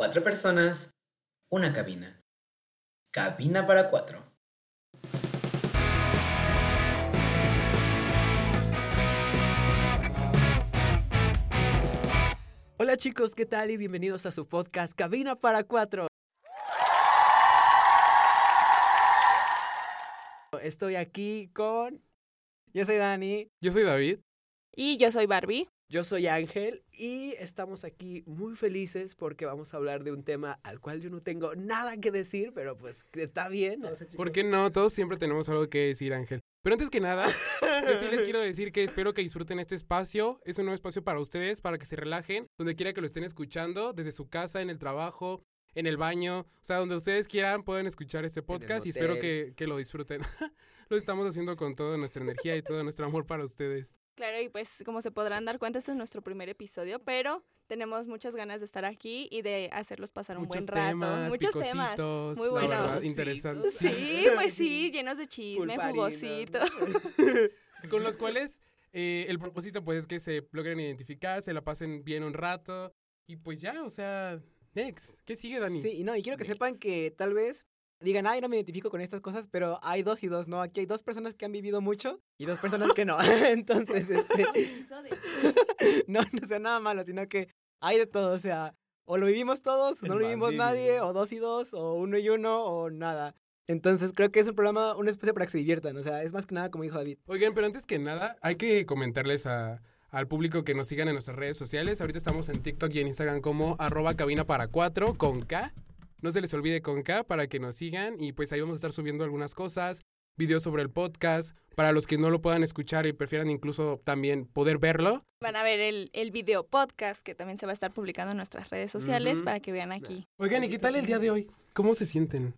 Cuatro personas, una cabina. Cabina para cuatro. Hola chicos, ¿qué tal? Y bienvenidos a su podcast Cabina para Cuatro. Estoy aquí con... Yo soy Dani. Yo soy David. Y yo soy Barbie. Yo soy Ángel y estamos aquí muy felices porque vamos a hablar de un tema al cual yo no tengo nada que decir, pero pues está bien. ¿Por qué no? Todos siempre tenemos algo que decir, Ángel. Pero antes que nada, yo sí les quiero decir que espero que disfruten este espacio. Es un nuevo espacio para ustedes, para que se relajen, donde quiera que lo estén escuchando, desde su casa, en el trabajo, en el baño, o sea, donde ustedes quieran pueden escuchar este podcast y espero que, que lo disfruten. lo estamos haciendo con toda nuestra energía y todo nuestro amor para ustedes. Claro, y pues como se podrán dar cuenta, este es nuestro primer episodio, pero tenemos muchas ganas de estar aquí y de hacerlos pasar un Muchos buen rato. temas, Muchos temas. Muy buenos. verdad, interesantes. Sí, pues sí, llenos de chisme, Pulparinos. jugosito. con los cuales eh, el propósito pues es que se logren identificar, se la pasen bien un rato y pues ya, o sea, next. ¿Qué sigue, Dani? Sí, y no, y quiero que sepan que tal vez digan, ay, no me identifico con estas cosas, pero hay dos y dos, ¿no? Aquí hay dos personas que han vivido mucho y dos personas que no. Entonces, este, no, no sea nada malo, sino que hay de todo, o sea, o lo vivimos todos, o no lo vivimos nadie, o dos y dos, o uno y uno, o nada. Entonces creo que es un programa, un espacio para que se diviertan, o sea, es más que nada como dijo David. Oigan, pero antes que nada, hay que comentarles a, al público que nos sigan en nuestras redes sociales. Ahorita estamos en TikTok y en Instagram como arroba cabina para cuatro con K. No se les olvide con K para que nos sigan y pues ahí vamos a estar subiendo algunas cosas, videos sobre el podcast, para los que no lo puedan escuchar y prefieran incluso también poder verlo. Van a ver el, el video podcast que también se va a estar publicando en nuestras redes sociales para que vean aquí. Oigan, ¿y qué tal el día de hoy? ¿Cómo se sienten?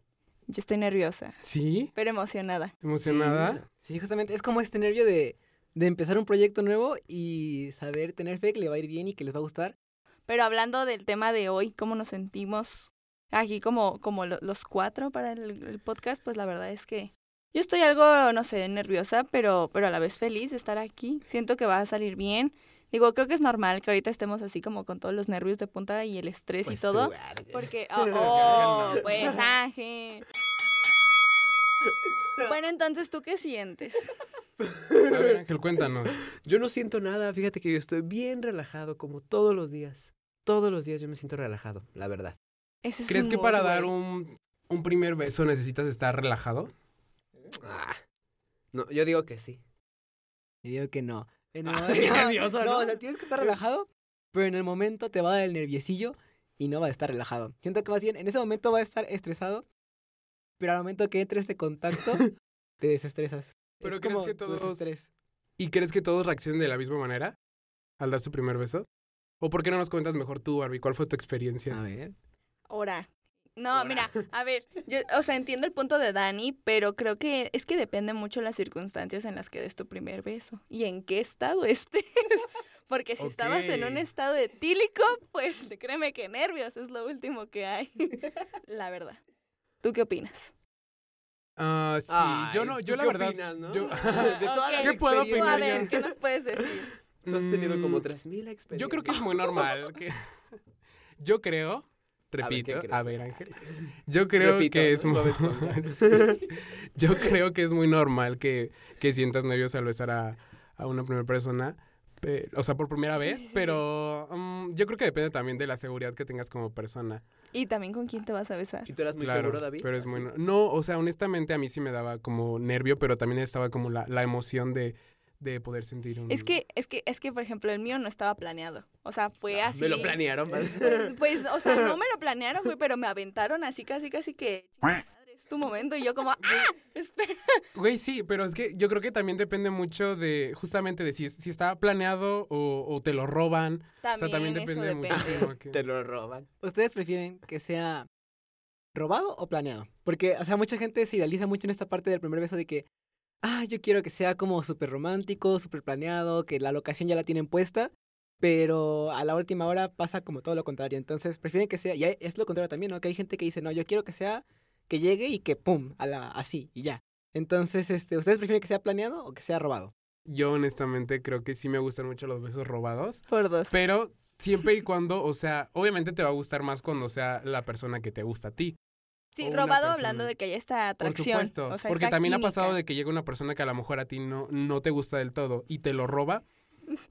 Yo estoy nerviosa, ¿Sí? pero emocionada. ¿Emocionada? Sí, justamente, es como este nervio de, de empezar un proyecto nuevo y saber tener fe que le va a ir bien y que les va a gustar. Pero hablando del tema de hoy, cómo nos sentimos aquí como, como lo- los cuatro para el, el podcast, pues la verdad es que yo estoy algo, no sé, nerviosa, pero, pero a la vez feliz de estar aquí. Siento que va a salir bien. Digo, creo que es normal que ahorita estemos así como con todos los nervios de punta y el estrés y todo. Porque, oh, oh, pues Ángel. Bueno, entonces, ¿tú qué sientes? A ver, Ángel, cuéntanos. Yo no siento nada, fíjate que yo estoy bien relajado como todos los días. Todos los días yo me siento relajado, la verdad. Ese es ¿Crees que para dar un, un primer beso necesitas estar relajado? Ah. No, yo digo que sí. Yo digo que no. En el Ah, momento- qué nervioso, no, ¿no? o sea, tienes que estar relajado, pero en el momento te va a dar el nerviosillo y no va a estar relajado. Siento que más bien en ese momento va a estar estresado, pero al momento que entre este contacto, te desestresas. Pero Es ¿crees como que todos-. ¿Y crees que todos reaccionen de la misma manera al dar su primer beso? ¿O por qué no nos cuentas mejor tú, Barbie? ¿Cuál fue tu experiencia? A ver. Ahora. No, mira, a ver, yo, o sea, entiendo el punto de Dani, pero creo que es que depende mucho las circunstancias en las que des tu primer beso y en qué estado estés. Porque si estabas en un estado etílico, pues créeme que nervios es lo último que hay. La verdad. ¿Tú qué opinas? Ah, sí, Ay, yo no, yo ¿tú la qué verdad. opinas, no? yo- De todas Ok. las ¿Qué puedo a opinar ver, ¿qué nos puedes decir? Tú has tenido como Mm, 3000 experiencias. Yo creo que es muy normal. que- Yo creo, ¿qué repito, a ver, Ángel. Yo creo Repito, que es ¿no? muy. Sí. Yo creo que es muy normal que, que sientas nervios al besar a, a una primera persona. pe- o sea, por primera vez, sí, sí, sí. pero mm, yo creo que depende también de la seguridad que tengas como persona. Y también con quién te vas a besar. ¿Y tú eras muy claro, seguro, David? pero es ¿Así? muy... no- No, o sea, honestamente a mí sí me daba como nervio, pero también estaba como la, la emoción de, de poder sentir un... Es que, es que, es que, por ejemplo, el mío no estaba planeado. O sea, fue Ah, así. Me lo planearon. ¿vale? Pues, pues, o sea, no me lo planearon, güey, pero me aventaron así, casi, casi que. "Chinga madre, Es tu momento. Y yo, como, ¡ah! Espera. Güey, sí, pero es que yo creo que también depende mucho de, justamente de si, si está planeado o, o te lo roban. También, o sea, también eso depende, depende. muchísimo. que- Te lo roban. ¿Ustedes prefieren que sea robado o planeado? Porque, o sea, mucha gente se idealiza mucho en esta parte del primer beso de que, ah, yo quiero que sea como súper romántico, súper planeado, que la locación ya la tienen puesta, pero a la última hora pasa como todo lo contrario. Entonces, prefieren que sea, y hay- es lo contrario también, ¿no? Que hay gente que dice, no, yo quiero que sea, que llegue y que pum, a la, así, y ya. Entonces, este, ¿ustedes prefieren que sea planeado o que sea robado? Yo honestamente creo que sí me gustan mucho los besos robados, Por dos. pero siempre y cuando, o sea, obviamente te va a gustar más cuando sea la persona que te gusta a ti. Sí, robado persona. hablando de que hay esta Por atracción. supuesto. o sea, porque también ha pasado de que llega una persona que a lo mejor a ti no, no te gusta del todo y te lo roba.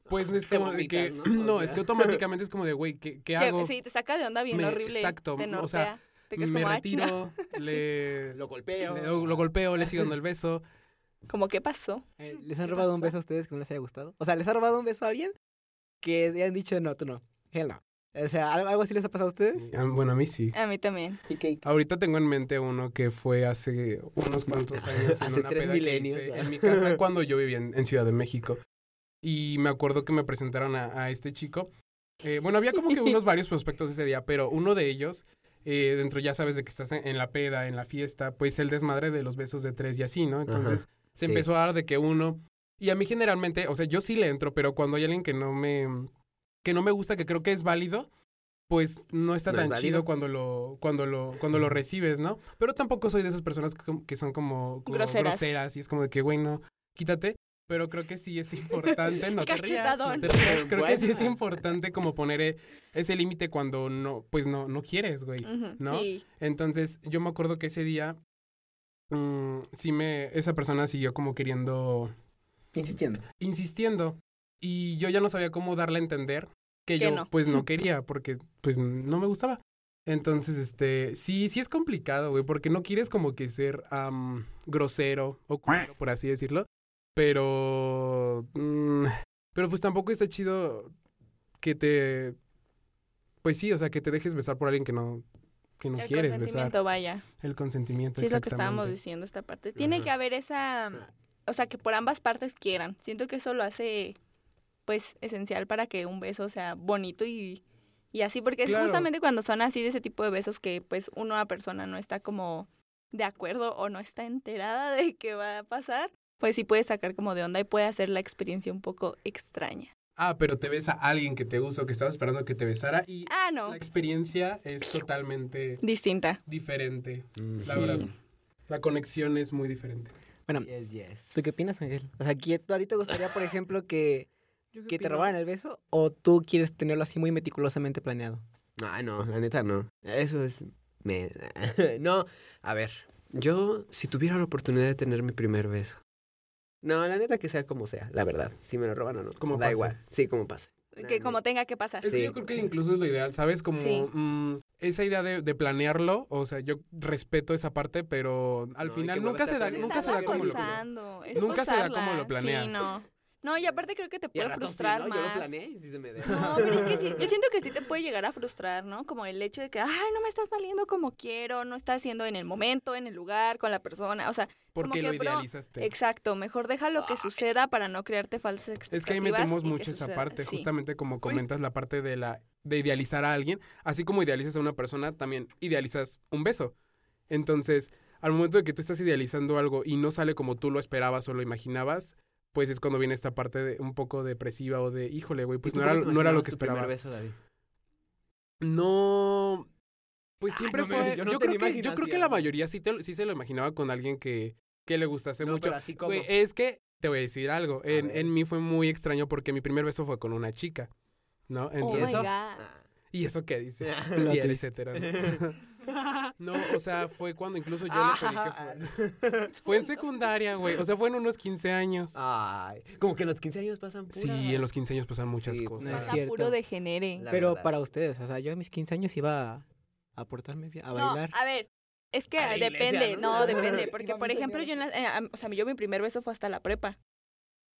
Pues es como de que. ¿no? No, O es que automáticamente es como de, güey, ¿qué, qué Que hago? sí, te saca de onda bien Me- horrible. exacto, Te o sea. Te quedas me "Ah, chinga". retiro, le, Lo golpeo. le- lo golpeo, le sigo dando el beso. Como, ¿qué pasó? Eh, ¿Les ¿Qué han robado un beso a ustedes que no les haya gustado? O sea, ¿les ha robado un beso a alguien que hayan dicho no, tú no? Hell no. O sea, ¿algo, así les ha pasado a ustedes? Sí, ah, Bueno, a mí sí. A mí también. ¿Y qué? Ahorita tengo en mente uno que fue hace unos cuantos años. en Hace una tres peda que milenios, hice ah. En mi casa cuando yo vivía en, en Ciudad de México. Y me acuerdo que me presentaron a, a este chico. Eh, bueno, había como que unos varios prospectos ese día, pero uno de ellos, eh, dentro ya sabes de que estás en, en la peda, en la fiesta, pues el desmadre de los besos de tres y así, ¿no? Entonces se sí. empezó a dar de que uno... Y a mí generalmente, o sea, yo sí le entro, pero cuando hay alguien que no me... que no me gusta, que creo que es válido, pues no está ¿No es tan chido cuando lo, cuando lo, cuando lo recibes, ¿no? Pero tampoco soy de esas personas que, son- que son como, como Groseras. groseras y es como de que, güey, no, quítate. Pero creo que sí es importante, no te rías, no Cachetadón. te rías. Creo que sí es importante como poner eh, ese límite cuando no, pues no, no quieres, güey. ¿no? Sí. Entonces, yo me acuerdo que ese día, mm, sí me, esa persona siguió como queriendo, Insistiendo. insistiendo. Y yo ya no sabía cómo darle a entender que Que yo, no. pues no quería, porque pues no me gustaba. Entonces, este, sí, sí es complicado, güey, porque no quieres como que ser am, grosero o culero, por así decirlo. Pero, mm, pero pues tampoco está chido que te, pues sí, o sea, que te dejes besar por alguien que no, que no el quieres besar. consentimiento, vaya. El consentimiento, Sí, es lo que estábamos diciendo esta parte. Tiene Ajá. que haber esa, o sea, que por ambas partes quieran. Siento que eso lo hace, pues, esencial para que un beso sea bonito y, y así, porque Claro. es justamente cuando son así de ese tipo de besos que, pues, una persona no está como de acuerdo o no está enterada de qué va a pasar, pues sí puede sacar como de onda y puede hacer la experiencia un poco extraña. Ah, pero te besa alguien que te gusta o que estaba esperando que te besara y Ah, no, la experiencia es totalmente distinta. diferente. Mm, La Sí. verdad. La conexión es muy diferente. Bueno, Yes, yes. ¿tú qué opinas, Ángel? O sea, ¿qué- ¿tú a ti te gustaría, por ejemplo, que, que te robaran el beso? ¿O tú quieres tenerlo así muy meticulosamente planeado? Ay, no, la neta no. Eso es... Me... no, a ver. Yo, si tuviera la oportunidad de tener mi primer beso. No, la neta que sea como sea, la verdad. Si me lo roban o no. Como da pase. igual. Sí, como pase. Que como tenga que pasar. Es que Sí. yo creo que incluso es lo ideal, ¿sabes? Como Sí. mm, esa idea de, de planearlo, o sea, yo respeto esa parte, pero al No, final que nunca se da, nunca se da como lo Nunca se da como lo planeas. Sí, no. Y aparte creo que te puede sí, frustrar ¿no? más. Yo lo planeé y sí se me dio. No, pero es que sí, yo siento que sí te puede llegar a frustrar, ¿no? Como el hecho de que, ay, no me está saliendo como quiero, no está haciendo en el momento, en el lugar, con la persona, o sea, porque que, lo bro, idealizaste. exacto, mejor deja lo que suceda para no crearte falsas expectativas. Es que ahí metemos mucho esa suceda. parte, Sí. justamente como comentas la parte de la de idealizar a alguien, así como idealizas a una persona, también idealizas un beso. Entonces, al momento de que tú estás idealizando algo y no sale como tú lo esperabas o lo imaginabas, pues es cuando viene esta parte de un poco depresiva o de, híjole, güey, pues ¿Y tú no era, no era lo que tu primer esperaba. beso, David? No, pues Ay, siempre no fue, yo yo, no creo que, yo creo que la mayoría sí, te, lo- sí se lo imaginaba con alguien que, que le gustase No, mucho. pero así como... Güey, es que te voy a decir algo. En, ver. en mí fue muy extraño porque mi primer beso fue con una chica, ¿no? Oh Entonces, my eso? God. Ah. ¿Y eso qué dice? Ah, Sí, ¿no? O sea, fue cuando incluso yo le pedí que fuera. Fue en secundaria, güey. O sea, fue en unos 15 años. Ay, como que en los 15 años pasan pura. Sí, en los 15 años pasan muchas Sí, cosas. no es Está cierto. puro degenere. Pero verdad. para ustedes, o sea, yo a mis 15 años iba a, a portarme bien, a No, bailar. a ver, es que iglesia, depende, ¿no? no, depende, porque por ejemplo, yo en la, eh, o sea, yo mi primer beso fue hasta la prepa.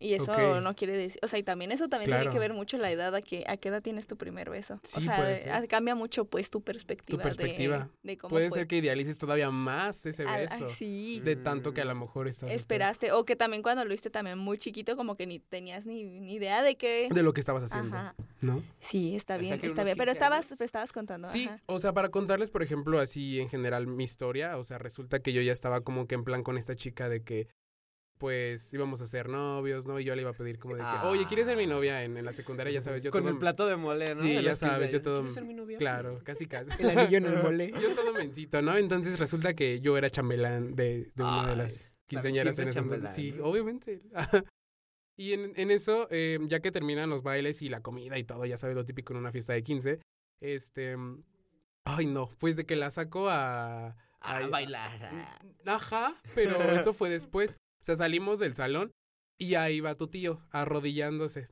Y eso no quiere decir, o sea, y también eso también tiene que ver mucho la edad a que a qué edad tienes tu primer beso. o Sí, sea, puede ser. ah, cambia mucho pues tu perspectiva, Tu perspectiva. de, de cómo Puede fue. ser que idealices todavía más ese beso. ay, sí. De tanto que a lo mejor estás. Esperaste, o que también cuando lo hiciste también muy chiquito, como que ni tenías ni, ni idea de qué. De lo que estabas haciendo, Ajá. ¿no? Sí, está O sea, bien, está bien. Pero 15 estabas, pero estabas contando. Sí, ajá. o sea, para contarles, por ejemplo, así en general mi historia, o sea, resulta que yo ya estaba como que en plan con esta chica de que, pues, íbamos a ser novios, ¿no? Y yo le iba a pedir como de que, oye, ¿quieres ser mi novia en, en la secundaria? Ya sabes, yo Con todo... el plato de mole, ¿no? Sí, ya los 15 sabes, yo todo- ¿Quieres ser mi novia? Claro, casi casi. El anillo en el mole. yo todo mencito, ¿no? Entonces resulta que yo era chambelán de, de una de Ay, las quinceañeras en ese entonces. Sí, ¿no? obviamente. Y en, en eso, eh, ya que terminan los bailes y la comida y todo, ya sabes lo típico en una fiesta de 15, este... Ay, no, pues de que la saco a... A bailar. Ajá, pero eso fue después. O sea, salimos del salón y ahí va tu tío arrodillándose.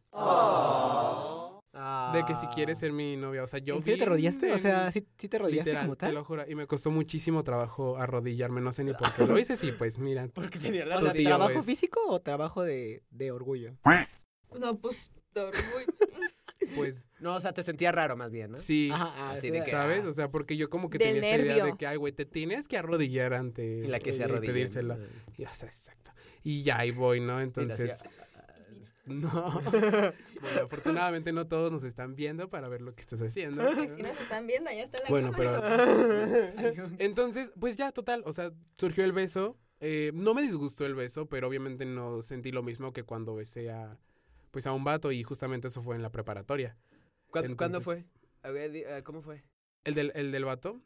De que si quieres ser mi novia. O sea, yo ¿En serio te arrodillaste? O sea, ¿sí, sí te arrodillaste Literal, como te tal? lo juro. Y me costó muchísimo trabajo arrodillarme. No sé ni por qué lo hice. Sí, pues mira. Porque tenía O sea, ¿trabajo es- físico o trabajo de, de orgullo? No, pues, de orgullo. Pues No, o sea, te sentía raro más bien, ¿no? sí. Ajá, ah, Así sí, de ah, que- ¿Sabes? O sea, porque yo como que Del tenía esta idea de nervio. que, ay, güey, te tienes que arrodillar ante Y la que se arrodilla. pedírsela. Y, o sea, exacto. Y ya ahí voy, ¿no? Entonces, no. bueno, afortunadamente no todos nos están viendo para ver lo que estás haciendo. Si nos están viendo, ya está la Bueno, cámara. pero entonces, pues ya, total, o sea, surgió el beso. Eh, no me disgustó el beso, pero obviamente no sentí lo mismo que cuando besé a, pues a un vato y justamente eso fue en la preparatoria. ¿Cuándo, ¿cuándo Entonces- fue? Ver, di- ah, ¿Cómo fue? El del, el del vato,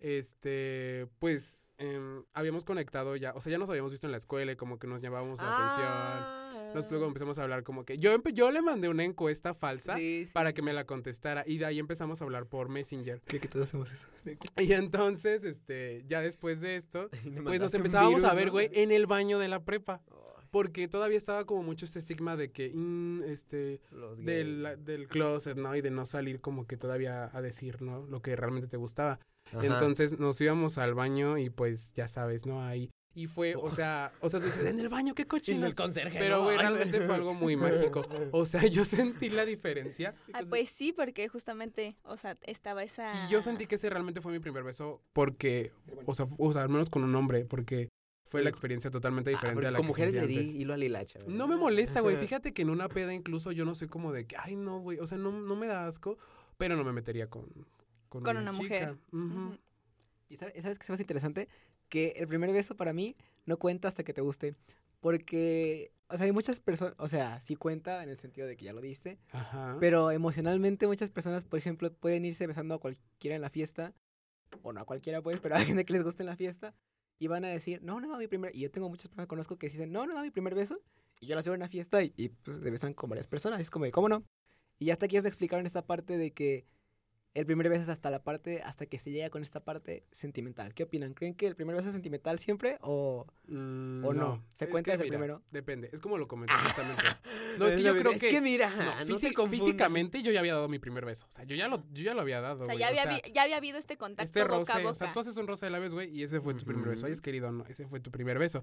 este, pues, em, habíamos conectado ya, o sea, ya nos habíamos visto en la escuela y como que nos llamábamos la atención. Nos luego empezamos a hablar como que, yo, yo le mandé una encuesta falsa Sí, sí. para que me la contestara y de ahí empezamos a hablar por Messenger. Creo que todos hacemos eso. Y entonces, este, ya después de esto, Pues nos empezábamos virus, a ver, ¿no? güey, en el baño de la prepa. Porque todavía estaba como mucho este estigma de que, mm, este, los del, del closet, ¿no? Y de no salir como que todavía a decir, ¿no? Lo que realmente te gustaba. Ajá. Entonces nos íbamos al baño y pues ya sabes, ¿no? Ahí. Y fue, o sea, o sea, dices, en el baño, qué cochino. el conserje. Pero, realmente fue algo muy mágico. O sea, yo sentí la diferencia. Ah, pues sí, porque justamente, o sea, estaba esa... Y yo sentí que ese realmente fue mi primer beso porque, o sea, o sea, al menos con un hombre, porque fue la experiencia totalmente Ah, diferente porque a la con que mujeres le di antes. hilo a la hilacha. güey. No me molesta, güey. Fíjate que en una peda incluso yo no soy como de que, ay, no, güey. O sea, no, no me da asco, pero no me metería con, con, Con una mujer. chica. Ujú. Ujú. ¿Y sabes, sabes qué es más interesante? Que el primer beso para mí no cuenta hasta que te guste. Porque, o sea, hay muchas personas, o sea, sí cuenta en el sentido de que ya lo diste. Ajá. Pero emocionalmente muchas personas, por ejemplo, pueden irse besando a cualquiera en la fiesta. O no a cualquiera, pues, pero a gente que les guste en la fiesta. Y van a decir, no, no, mi primer... Y yo tengo muchas personas que conozco que dicen, no, no, mi primer beso. Y yo las veo en una fiesta y, y, pues besan con varias personas. Es como, de, ¿cómo no? Y hasta aquí ellos me explicaron esta parte de que el primer beso es hasta la parte, hasta que se llega con esta parte sentimental. ¿Qué opinan? ¿Creen que el primer beso es sentimental siempre o...? Mm, ¿O no? ¿Se Es cuenta desde el primero? Depende. Es como lo comenté justamente. No, es que yo creo es que... que mira, no, no, te físicamente yo ya había dado mi primer beso. O sea, yo ya lo, yo ya lo había dado, O sea, ya había, vi- ya había habido este contacto Este roce, boca a boca. o sea, tú haces un roce de labios, güey, y ese fue tu primer beso. Ujú. Hayas querido o no, ese fue tu primer beso.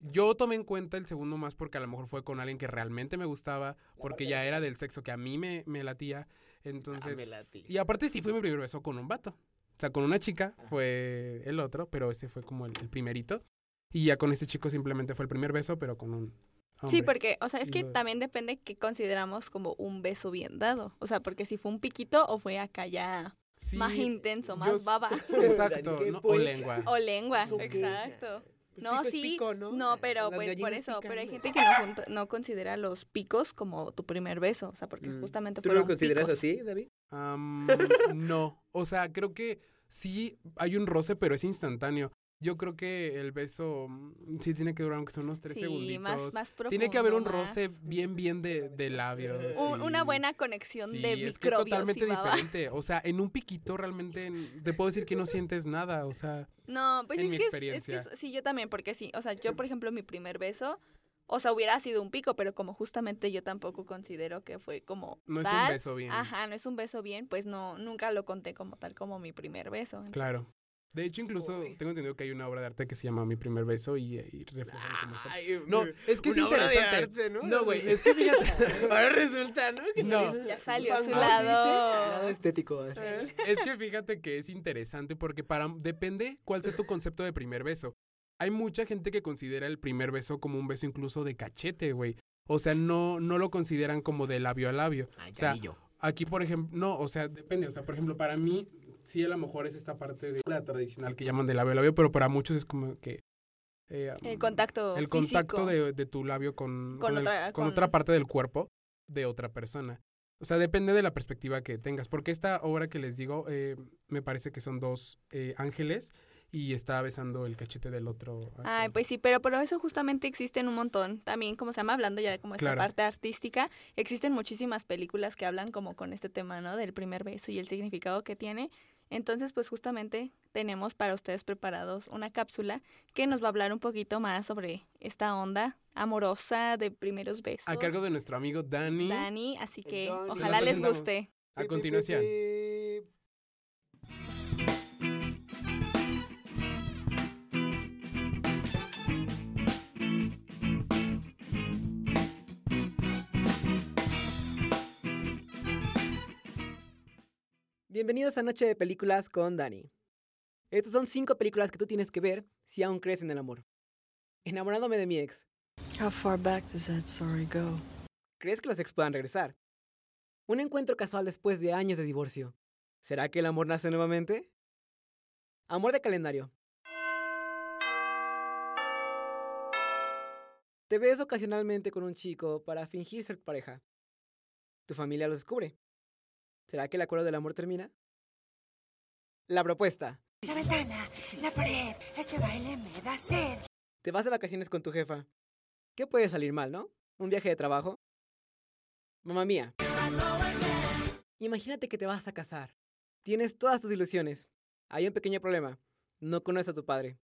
Yo tomé en cuenta el segundo más porque a lo mejor fue con alguien que realmente me gustaba, porque ya era del sexo que a mí me, me latía. Entonces, me latí. y aparte sí fue mi primer beso con un vato. O sea, con una chica fue el otro, pero ese fue como el, el primerito. Y ya con ese chico simplemente fue el primer beso, pero con un hombre. Sí, porque, o sea, es que lo- también depende qué consideramos como un beso bien dado. O sea, porque si fue un piquito o fue acá ya Sí, más intenso, yo más s- baba. Exacto, ¿Qué ¿no? o pues? lengua. O lengua, exacto. Pues No, pico es sí. pico, ¿no? No, pero Las pues por eso. Pero hay gente que no, no considera los picos como tu primer beso. O sea, porque Mm. justamente ¿Tú fueron lo consideras picos. así, David? No, o sea, creo que sí hay un roce, pero es instantáneo. Yo creo que el beso mm, sí tiene que durar aunque son unos tres Sí, segunditos. más, más profundo. tiene que haber un más- roce bien, bien de, de labios. un- Una buena conexión Sí, de es que es microbios totalmente diferente. O sea, en un piquito realmente te puedo decir que no sientes nada. O sea, No, pues en es mi que, es- es, que es- sí, yo también, porque sí, o sea, yo por ejemplo mi primer beso, o sea, hubiera sido un pico, pero como justamente yo tampoco considero que fue como no es un beso bien. Ajá, no es un beso bien, pues no, nunca lo conté como tal como mi primer beso. Claro. De hecho, incluso tengo entendido que hay una obra de arte que se llama Mi primer beso y, y cómo está. Ay, No, es que es una obra de interesante. arte, ¿no? No, güey, es que fíjate. Ahora resulta, ¿no? Que No. Ya salió su Lado lado. estético. así. Es que fíjate que es interesante porque para depende cuál sea tu concepto de primer beso. Hay mucha gente que considera el primer beso como un beso incluso de cachete, güey. O sea, no, no lo consideran como de labio a labio. Ay, O sea. Aquí, por ejemplo, no, o sea, depende. O sea, por ejemplo, para mí, sí a lo mejor es esta parte de la tradicional que llaman de labio a labio, pero para muchos es como que... eh, El contacto el contacto de, de tu labio con, Con otra- con con- otra parte del cuerpo de otra persona. O sea, depende de la perspectiva que tengas. Porque esta obra que les digo, eh, me parece que son dos eh, ángeles y está besando el cachete del otro. Ay, pues sí, pero por eso justamente existen un montón. También, como se llama, hablando ya de como esta Claro. parte artística, existen muchísimas películas que hablan como con este tema, ¿no? Del primer beso y el significado que tiene. Entonces, pues justamente tenemos para ustedes preparados una cápsula que nos va a hablar un poquito más sobre esta onda amorosa de primeros besos. A cargo de nuestro amigo Dani. Dani, así que Dani. ojalá les guste. A continuación. Bienvenidos a Noche de Películas con Dani. Estas son cinco películas que tú tienes que ver si aún crees en el amor. Enamorándome de mi ex. How far back does that sorry go? ¿Crees que los ex puedan regresar? Un encuentro casual después de años de divorcio. ¿Será que el amor nace nuevamente? Amor de calendario. Te ves ocasionalmente con un chico para fingir ser pareja. Tu familia lo descubre. ¿Será que el acuerdo del amor termina? La propuesta. La ventana, la pared, este baile me da sed. Te vas de vacaciones con tu jefa. ¿Qué puede salir mal, no? ¿Un viaje de trabajo? Mamá mía. Imagínate que te vas a casar. Tienes todas tus ilusiones. Hay un pequeño problema. No conoces a tu padre.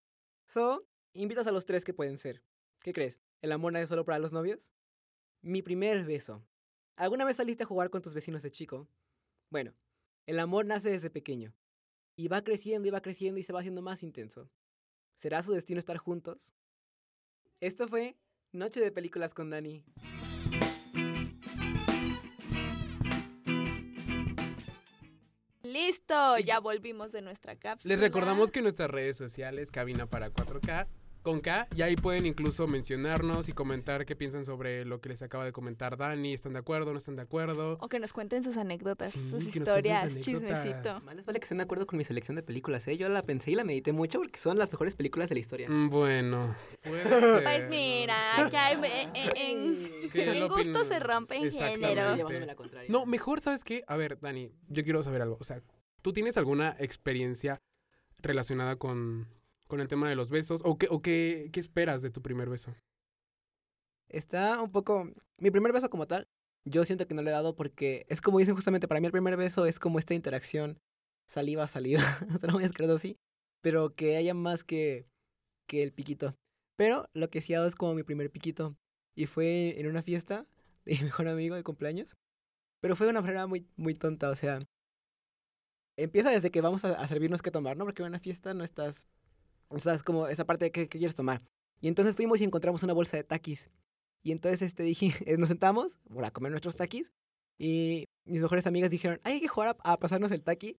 So, invitas a los tres que pueden ser. ¿Qué crees? ¿El amor no es solo para los novios? Mi primer beso. ¿Alguna vez saliste a jugar con tus vecinos de chico? Bueno, el amor nace desde pequeño. Y va creciendo y va creciendo y se va haciendo más intenso. ¿Será su destino estar juntos? Esto fue Noche de Películas con Dani. Listo, ya volvimos de nuestra cápsula. Les recordamos que nuestras redes sociales, Cabina para 4K, con K, y ahí pueden incluso mencionarnos y comentar qué piensan sobre lo que les acaba de comentar Dani. ¿Están de acuerdo? ¿No están de acuerdo? O que nos cuenten sus anécdotas, Sí, sus que historias, sus chismecito. Más les vale que estén de acuerdo con mi selección de películas, ¿eh? Yo la pensé y la medité mucho porque son las mejores películas de la historia. Mm, Bueno, puede Pues ser. mira, aquí hay, en, en- Que en lo gusto se rompen géneros. No, mejor, ¿sabes qué? A ver, Dani, yo quiero saber algo. O sea, ¿tú tienes alguna experiencia relacionada con, con el tema de los besos? ¿O, qué, o qué, qué esperas de tu primer beso? Está un poco... Mi primer beso como tal, yo siento que no le he dado porque es como dicen justamente, para mí el primer beso es como esta interacción saliva, saliva, no voy a así, pero que haya más que, que el piquito. Pero lo que sí hago es como mi primer piquito y fue en una fiesta de mi mejor amigo de cumpleaños, pero fue de una manera muy, muy tonta, o sea, empieza desde que vamos a, servirnos qué tomar, ¿no? Porque en una fiesta no estás, no estás como esa parte de qué, qué quieres tomar. Y entonces fuimos y encontramos una bolsa de taquis. Y entonces este dije, eh, nos sentamos para comer nuestros taquis y mis mejores amigas dijeron, "Ay, hay que jugar a, a pasarnos el taqui.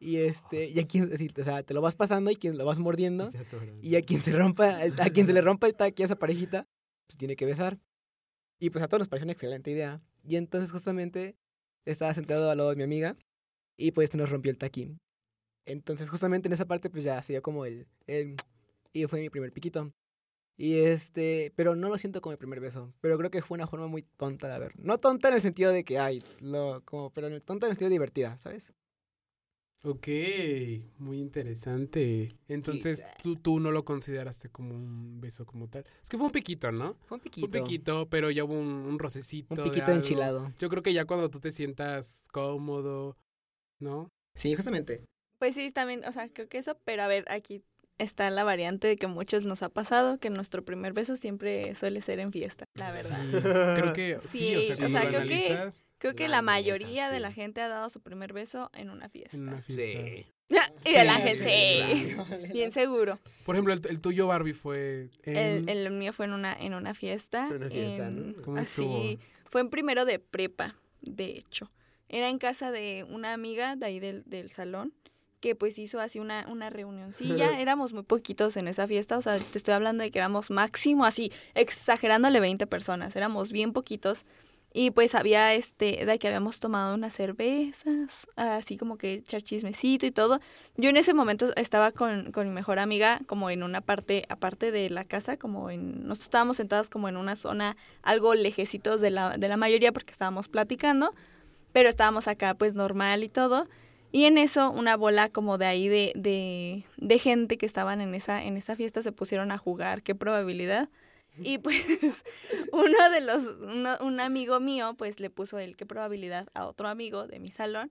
Y este, y a quien, o sea, te lo vas pasando y quien lo vas mordiendo y a quien se rompa, el- a quien se le rompa el taqui a esa parejita, pues tiene que besar. Y pues a todos nos pareció una excelente idea. Y entonces justamente estaba sentado al lado de mi amiga y pues nos rompió el taqui. Entonces justamente en esa parte pues ya se dio como el, el y fue mi primer piquito. Y este, pero no lo siento como el primer beso, pero creo que fue una forma muy tonta de ver. No tonta en el sentido de que ay, lo como pero en el tonta en el sentido divertida, ¿sabes? Ok, muy interesante. Entonces, tú, tú no lo consideraste como un beso como tal. Es que fue un piquito, ¿no? Fue un Fue piquito. un piquito, pero ya hubo un, un rocecito. Un de piquito enchilado. Yo creo que ya cuando tú te sientas cómodo, ¿no? Sí, justamente. Pues sí, también, o sea, creo que eso, pero a ver, aquí está la variante de que a muchos nos ha pasado, que nuestro primer beso siempre suele ser en fiesta, la verdad. Sí, creo que sí, Sí, o sea, o creo que- Creo que La la neta, mayoría de sí. la gente ha dado su primer beso en una fiesta. en una fiesta. Sí. y el Sí, ángel, sí. Bien seguro. Por ejemplo, el, el tuyo, Barbie, fue en... El, el mío fue en una, en una fiesta. En una fiesta, en- ¿no? ¿Cómo así, estuvo? fue en primero de prepa, de hecho. Era en casa de una amiga de ahí del, del salón que pues hizo así una, una reunioncilla. Éramos muy poquitos en esa fiesta, o sea, te estoy hablando de que éramos máximo así, exagerándole 20 personas, éramos bien poquitos. Y pues había este, de que habíamos tomado unas cervezas, así como que echar chismecito y todo. Yo en ese momento estaba con, con mi mejor amiga como en una parte aparte de la casa, como en, nos estábamos sentados como en una zona algo lejecitos de la, de la mayoría porque estábamos platicando, pero estábamos acá pues normal y todo. Y en eso, una bola como de ahí de, de, de gente que estaban en esa, en esa fiesta se pusieron a jugar. ¿Qué probabilidad? Y pues uno de los, uno- un amigo mío, pues le puso el qué probabilidad a otro amigo de mi salón,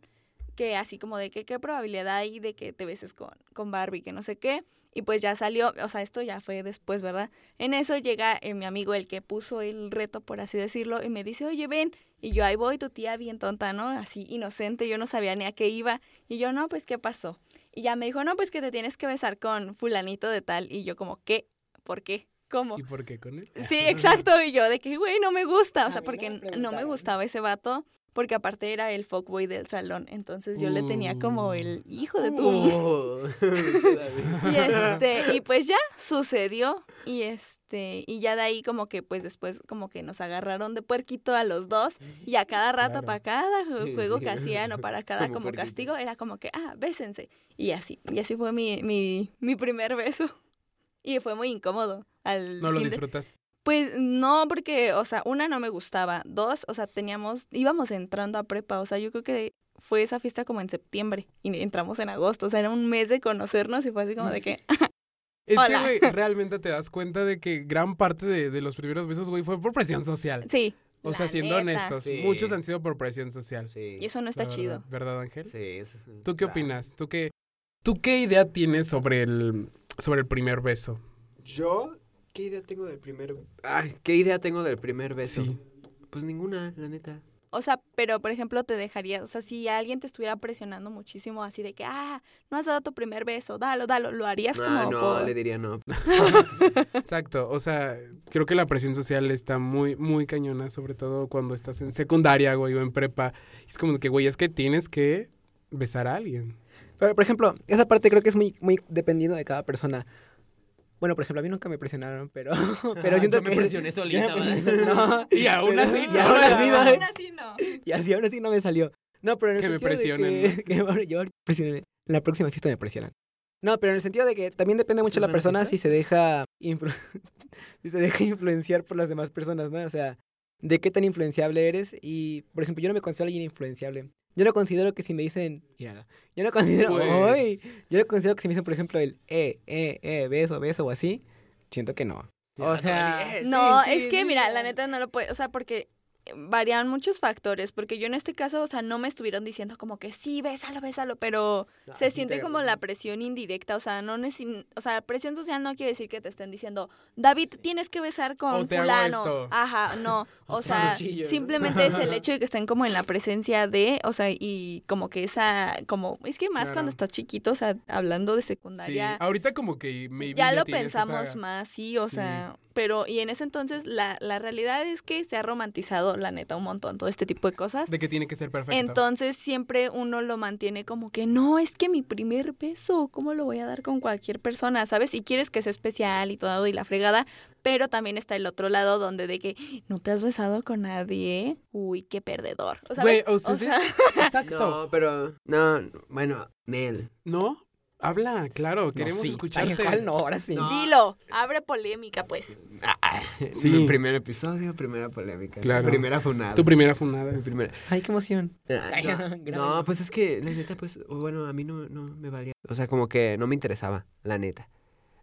que así como de que qué probabilidad hay de que te beses con, con Barbie, que no sé qué. Y pues ya salió, o sea, esto ya fue después, ¿verdad? En eso llega eh, mi amigo, el que puso el reto, por así decirlo, y me dice, oye, ven. Y yo ahí voy, tu tía bien tonta, ¿no? Así inocente, yo no sabía ni a qué iba. Y yo, no, pues, ¿qué pasó? Y ya me dijo, no, pues que te tienes que besar con fulanito de tal. Y yo como, ¿qué? ¿Por qué? ¿Cómo? ¿Y por qué con él? Sí, exacto. Y yo de que, güey, no me gusta. O sea, porque no me gustaba ese vato. Porque aparte era el fuckboy del salón. Entonces yo le tenía como el hijo de tu... Oh. Y este, y pues ya sucedió. Y este, y ya de ahí como que pues después como que nos agarraron de puerquito a los dos. Y a cada rato, Claro. para cada ju- juego que hacían o para cada Como castigo, era como que, ah, bésense. Y así, y así fue mi, mi, mi primer beso. Y fue muy incómodo. Al No lo disfrutaste. Pues no, porque, o sea, una no me gustaba. Dos, o sea, teníamos, íbamos entrando a prepa. O sea, yo creo que fue esa fiesta como en septiembre y entramos en agosto. O sea, era un mes de conocernos y fue así como de que, Es Hola. que, güey, realmente te das cuenta de que gran parte de, de los primeros besos, güey, fue por presión social. sí. O sea, siendo neta. honestos, Sí. muchos han sido por presión social. Sí. Y eso no está chido. verdad, ¿Verdad, Ángel? Sí, eso- ¿Tú qué claro. opinas? ¿Tú qué, ¿Tú qué idea tienes sobre el, sobre el primer beso? Yo, ¿qué idea tengo del primer Ay, ¿qué idea tengo del primer beso? Sí. Pues ninguna, la neta. O sea, pero por ejemplo te dejaría, o sea, si alguien te estuviera presionando muchísimo así de que, ah, no has dado tu primer beso, dalo, dalo, lo harías como Ah, no, por... le diría no. Exacto, o sea, creo que la presión social está muy, muy cañona, sobre todo cuando estás en secundaria, güey, o en prepa. Es como que, güey, es que tienes que besar a alguien. Pero, por ejemplo, esa parte creo que es muy, muy dependiendo de cada persona. Bueno, por ejemplo, a mí nunca me presionaron, pero, pero siento Yo me que... presioné solita, me ¿verdad? presioné, no. Y aún Pero- así, y no, aún así, no. Aún así no. Y así aún así no me salió. No, pero en el Que me sentido de presionen, que, que ahora- yo presioné. En la próxima fiesta me presionan. No, pero en el sentido de que también depende mucho de la ¿Es una persona si se deja influ- si se deja influenciar por las demás personas, ¿no? O sea, de qué tan influenciable eres y, por ejemplo, yo no me considero alguien influenciable. Yo no considero que si me dicen, mírala, yo no considero, ¡Ay! Pues, yo no considero que si me dicen, por ejemplo, el eh, eh, eh, beso, beso o así, siento que no. O sea, No, sí, es sí, que sí, mira, la neta no lo puede, o sea, porque varían muchos factores, porque yo en este caso, o sea, no me estuvieron diciendo como que sí, bésalo, bésalo, pero se siente como la presión indirecta, o sea, no o sea, presión social no quiere decir que te estén diciendo, David, tienes que besar O con hago fulano. esto. Ajá, no, o sea, cuchillo, ¿no? simplemente es el hecho de que estén como en la presencia de, o sea, y como que esa, como, es que más Claro. cuando estás chiquito, o sea, hablando de sí, secundaria, ahorita como que maybe ya lo pensamos más, sí, o Sí. sea, pero y en ese entonces la, la realidad es que se ha romantizado, la neta, un montón todo este tipo de cosas. De que tiene que ser perfecto. Entonces siempre uno lo mantiene como que no, es que mi primer beso, ¿cómo lo voy a dar con cualquier persona? ¿Sabes? Y quieres que sea especial y todo y la fregada, pero también está el otro lado donde de que no te has besado con nadie, uy, qué perdedor. O, Güey, ¿sabes? O ustedes- sea, Exacto. No, pero no, bueno, Nel. ¿No? Habla, claro, no, queremos sí. escucharte. Ay, ¿cuál no? Ahora sí. No. dilo, abre polémica, pues. Sí. Mi primer episodio, primera polémica. Claro. Primera funada. Tu primera funada. Mi primera. Ay, qué emoción. Ah, No, no, pues es que la neta, pues, bueno, a mí no, no me valía. O sea, como que no me interesaba, la neta.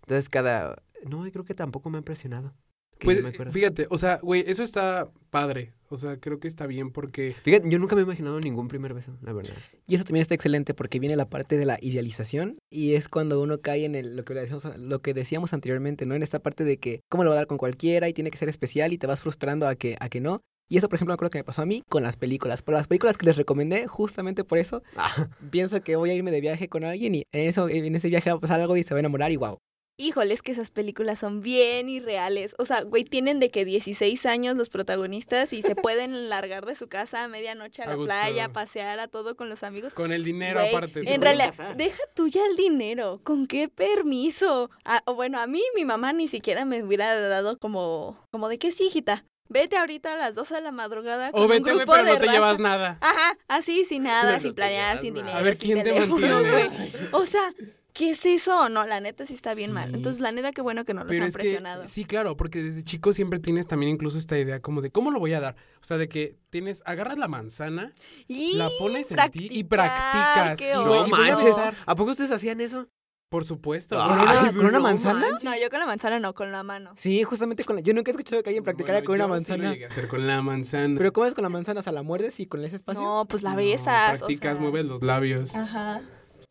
Entonces cada... No, creo que tampoco me han presionado. que Pues me fíjate, o sea, güey, eso está padre. O sea, creo que está bien porque Fíjate, yo nunca me he imaginado ningún primer beso, la verdad. Y eso también está excelente porque viene la parte de la idealización y es cuando uno cae en el, lo, que decíamos, lo que decíamos anteriormente, ¿no? En esta parte de que cómo lo va a dar con cualquiera y tiene que ser especial y te vas frustrando a que, a que no. Y eso, por ejemplo, me acuerdo que me pasó a mí con las películas. Por las películas que les recomendé, justamente por eso, Ah, pienso que voy a irme de viaje con alguien y en, eso, en ese viaje va a pasar algo y se va a enamorar y wow. Híjole, es que esas películas son bien irreales. O sea, güey, tienen de que 16 años los protagonistas y se pueden largar de su casa a medianoche a A la gusto. playa, a pasear a todo con los amigos. con el dinero Güey, aparte. en realidad, deja tuya el dinero. ¿Con qué permiso? Ah, o bueno, a mí mi mamá ni siquiera me hubiera dado como, como de que sí, hijita. Vete ahorita a las 12 de la madrugada con O un vete, güey, grupo pero de no te raza. llevas nada. Aja, así, sin nada, sin planear, sin nada. dinero. A ver, sin ¿quién te teléfono, mantiene? güey. O sea, ¿qué es eso? No, la neta sí está bien mal. Sí. Entonces, la neta, qué bueno que no los Pero han es que, presionado. sí, claro, porque desde chico siempre tienes también incluso esta idea como de cómo lo voy a dar. O sea, de que tienes, agarras la manzana, Y la pones en ti y practicas. qué Y No manches. ¿A poco ustedes hacían eso? Por supuesto. ¿Con una, con una no manzana? manches. No, yo con la manzana no, con la mano. Sí, justamente con la... Yo nunca he escuchado que alguien practicara Bueno, con una sí lo manzana. a hacer con la manzana. Pero ¿cómo es con la manzana? O sea, ¿la muerdes y con ese espacio? No, pues la No, besas. o Practicas, sea. mueves los labios. Ajá.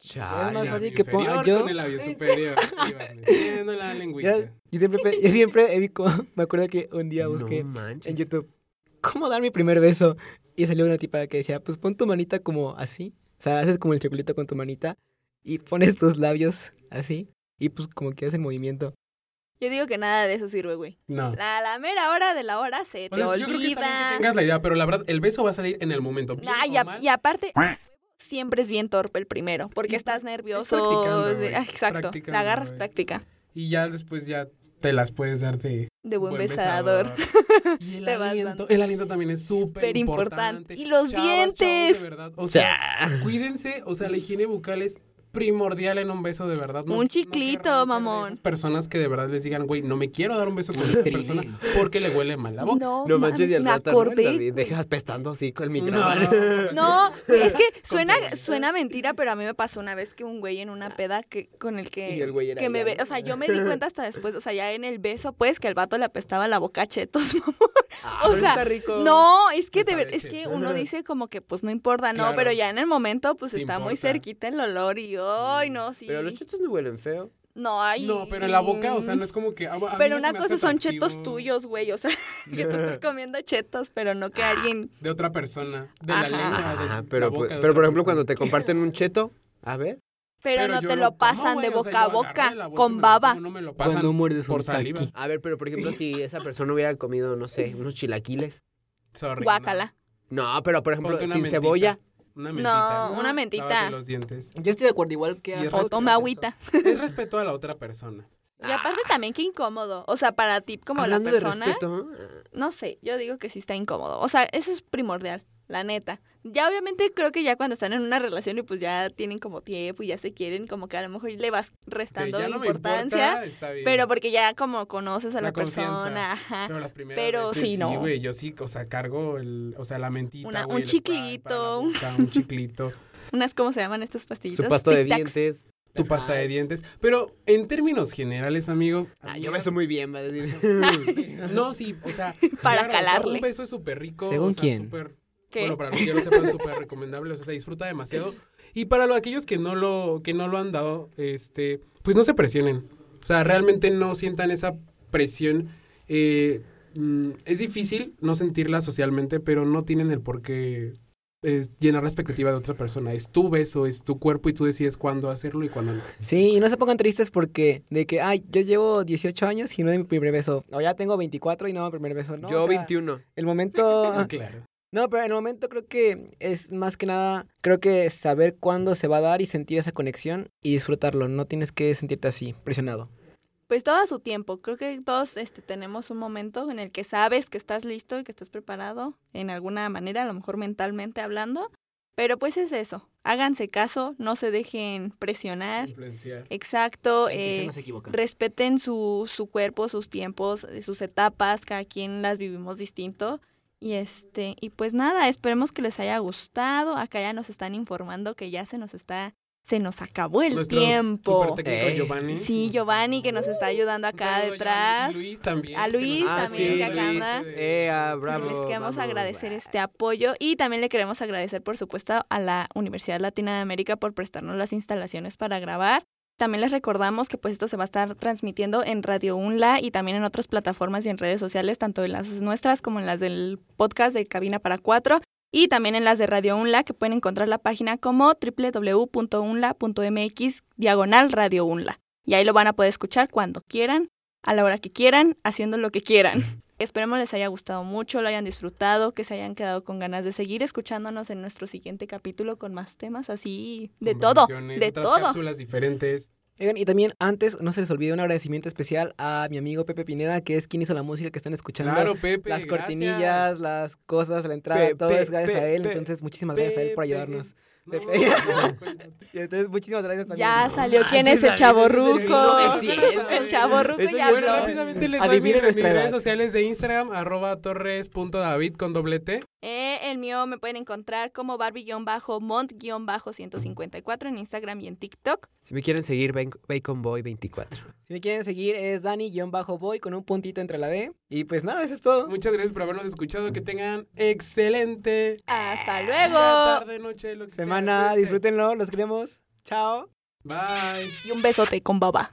Chale. Es más fácil que ponga- yo- Con el labio superior. Ibas metiendo la lengüita. Yo, yo siempre, pe- yo siempre he como- me acuerdo que un día busqué No en YouTube cómo dar mi primer beso y salió una tipa que decía, pues pon tu manita como así, o sea, haces como el circulito con tu manita y pones tus labios así y pues como que haces el movimiento. Yo digo que nada de eso sirve, güey. No. La, la mera hora de la hora se O te sea, yo creo que olvida. que tengas la idea, pero la verdad, el beso va a salir en el momento. Bien Nah, y, o a- mal, y aparte, siempre es bien torpe el primero, porque Y estás nervioso. Ah, Exacto, la agarras, práctica. Y ya después ya te las puedes dar de De buen, buen besador. Y el aliento, el aliento también es súper importante. Y los Chavas, dientes. chavos, de verdad. O sea, cuídense, o sea, la higiene bucal es primordial en un beso de verdad. No- Un chiclito, mamón. esas personas que de verdad les digan, güey, no me quiero dar un beso con esta persona porque le huele mal la boca. No, No manches, y al acordé. David, Dejas pestando así con el No, micrófono. No, es que suena, suena mentira, pero a mí me pasó una vez que un güey en una peda que con el que, Y el güey era que me ve, o sea, yo me di cuenta hasta después, o sea, ya en el beso, pues, que el vato le apestaba la boca a chetos, mamón. Ah, O sea, está rico. No, es que de es que uno dice como que pues no importa, no, Claro. pero ya en el momento pues Sí está muy cerquita el olor y ay, no, sí. Pero los chetos no huelen feo. No, hay. No, pero en la boca, o sea, no es como que... a- a Pero una cosa son chetos tuyos, güey, o sea, que tú estás comiendo chetos, pero no que alguien De otra persona, de la Ajá. lengua, de Ah, la pero, boca de pero por ejemplo, persona. cuando te comparten un cheto, a ver. pero, Pero no te lo lo como, pasan de o sea, boca a boca con baba. No me lo pasan Cuando muerdes por saliva. taqui. A ver, pero por ejemplo, si esa persona hubiera comido, no sé, unos chilaquiles. Sorry, Guácala. No, pero por ejemplo, sin mentita. cebolla. Una No, mentita. una mentita. Los dientes. Yo estoy de acuerdo igual que... O rato toma que agüita. Es respeto a la otra persona. Y aparte también qué incómodo. O sea, para ti como Hablando la persona, de respeto, no sé, yo digo que sí está incómodo. O sea, eso es primordial, la neta. Ya obviamente creo que ya cuando están en una relación y pues ya tienen como tiempo y ya se quieren, como que a lo mejor le vas restando ya no me importancia. importa, está bien. pero porque ya como conoces a la, persona, ajá. Pero las primeras pero veces sí, no. güey, yo sí, o sea, cargo el, o sea, la mentita, Una- güey, un chiclito. para la boca, un chiclito, Unas, ¿cómo se llaman estas pastillitas? su pasto de dientes. tu pasta de dientes. Pero en términos generales, amigos. Ah, yo beso muy bien, va a decir. No, sí, o sea, Para claro, o sea, calarle. un beso es súper rico. ¿Según o sea, quién? súper- ¿Qué? Bueno, para los que no sepan, súper recomendable. O sea, se disfruta demasiado. Y para lo- aquellos que no lo, que no lo han dado, este, pues no se presionen. O sea, realmente no sientan esa presión. Eh, mm, es difícil no sentirla socialmente, pero no tienen el por qué eh, llenar la expectativa de otra persona. Es tu beso, es tu cuerpo y tú decides cuándo hacerlo y cuándo no. Sí, y no se pongan tristes porque de que, ay, yo llevo 18 años y no es mi primer beso. O ya tengo 24 y no mi primer beso, ¿no? yo O sea, 21. El momento... Claro. No, pero en el momento creo que es más que nada, creo que saber cuándo se va a dar y sentir esa conexión y disfrutarlo. No tienes que sentirte así, presionado. Pues todo a su tiempo. Creo que todos este, tenemos un momento en el que sabes que estás listo y que estás preparado en alguna manera, a lo mejor mentalmente hablando. Pero pues es eso. Háganse caso, no se dejen presionar. Influenciar. Exacto. Eh, no respeten su, su cuerpo, sus tiempos, eh, sus etapas, cada quien las vivimos distinto. Y este, y pues nada, esperemos que les haya gustado. Acá ya nos están informando que ya se nos está, se nos acabó el Nuestro tiempo. Eh. Giovanni. Sí, Giovanni que nos está ayudando acá saludo, detrás. Luis también. A Luis Ah, también, sí, que acá Luis. anda. Eh, ah, Sí, bravo. les queremos vamos. agradecer este apoyo y también le queremos agradecer, por supuesto, a la Universidad Latina de América por prestarnos las instalaciones para grabar. También les recordamos que pues esto se va a estar transmitiendo en Radio UNLA y también en otras plataformas y en redes sociales, tanto en las nuestras como en las del podcast de Cabina para Cuatro y también en las de Radio UNLA, que pueden encontrar la página como www.unla.mx diagonal Radio UNLA. Y ahí lo van a poder escuchar cuando quieran, a la hora que quieran, haciendo lo que quieran. Esperemos les haya gustado mucho, lo hayan disfrutado, que se hayan quedado con ganas de seguir escuchándonos en nuestro siguiente capítulo con más temas así, de todo, de otras todo. cápsulas diferentes. Oigan, y también antes, no se les olvide un agradecimiento especial a mi amigo Pepe Pineda, que es quien hizo la música que están escuchando. Claro, Pepe. las gracias. cortinillas, las cosas, la entrada, Pe- todo pe- es gracias pe- a él. pe- Entonces, muchísimas gracias a él por ayudarnos. No, no. Y entonces, muchísimas gracias también. Ya salió quién manches, es el cierto. El chavorruco Eso ya ya Bueno, no. habló. rápidamente les doy Adivinen mis, mis redes sociales de Instagram, arroba torres.david con doble T. Eh, el mío me pueden encontrar como Barbie-Mont-154 en Instagram y en TikTok. Si me quieren seguir, Ban- Bacon Boy 24. Si me quieren seguir es Dani-Boy con un puntito entre la D. Y pues nada, eso es todo. Muchas gracias por habernos escuchado. Que tengan excelente Hasta luego. tarde, noche, lo que sea. Semana, disfrútenlo, los queremos. Chao. Bye. Y un besote con baba.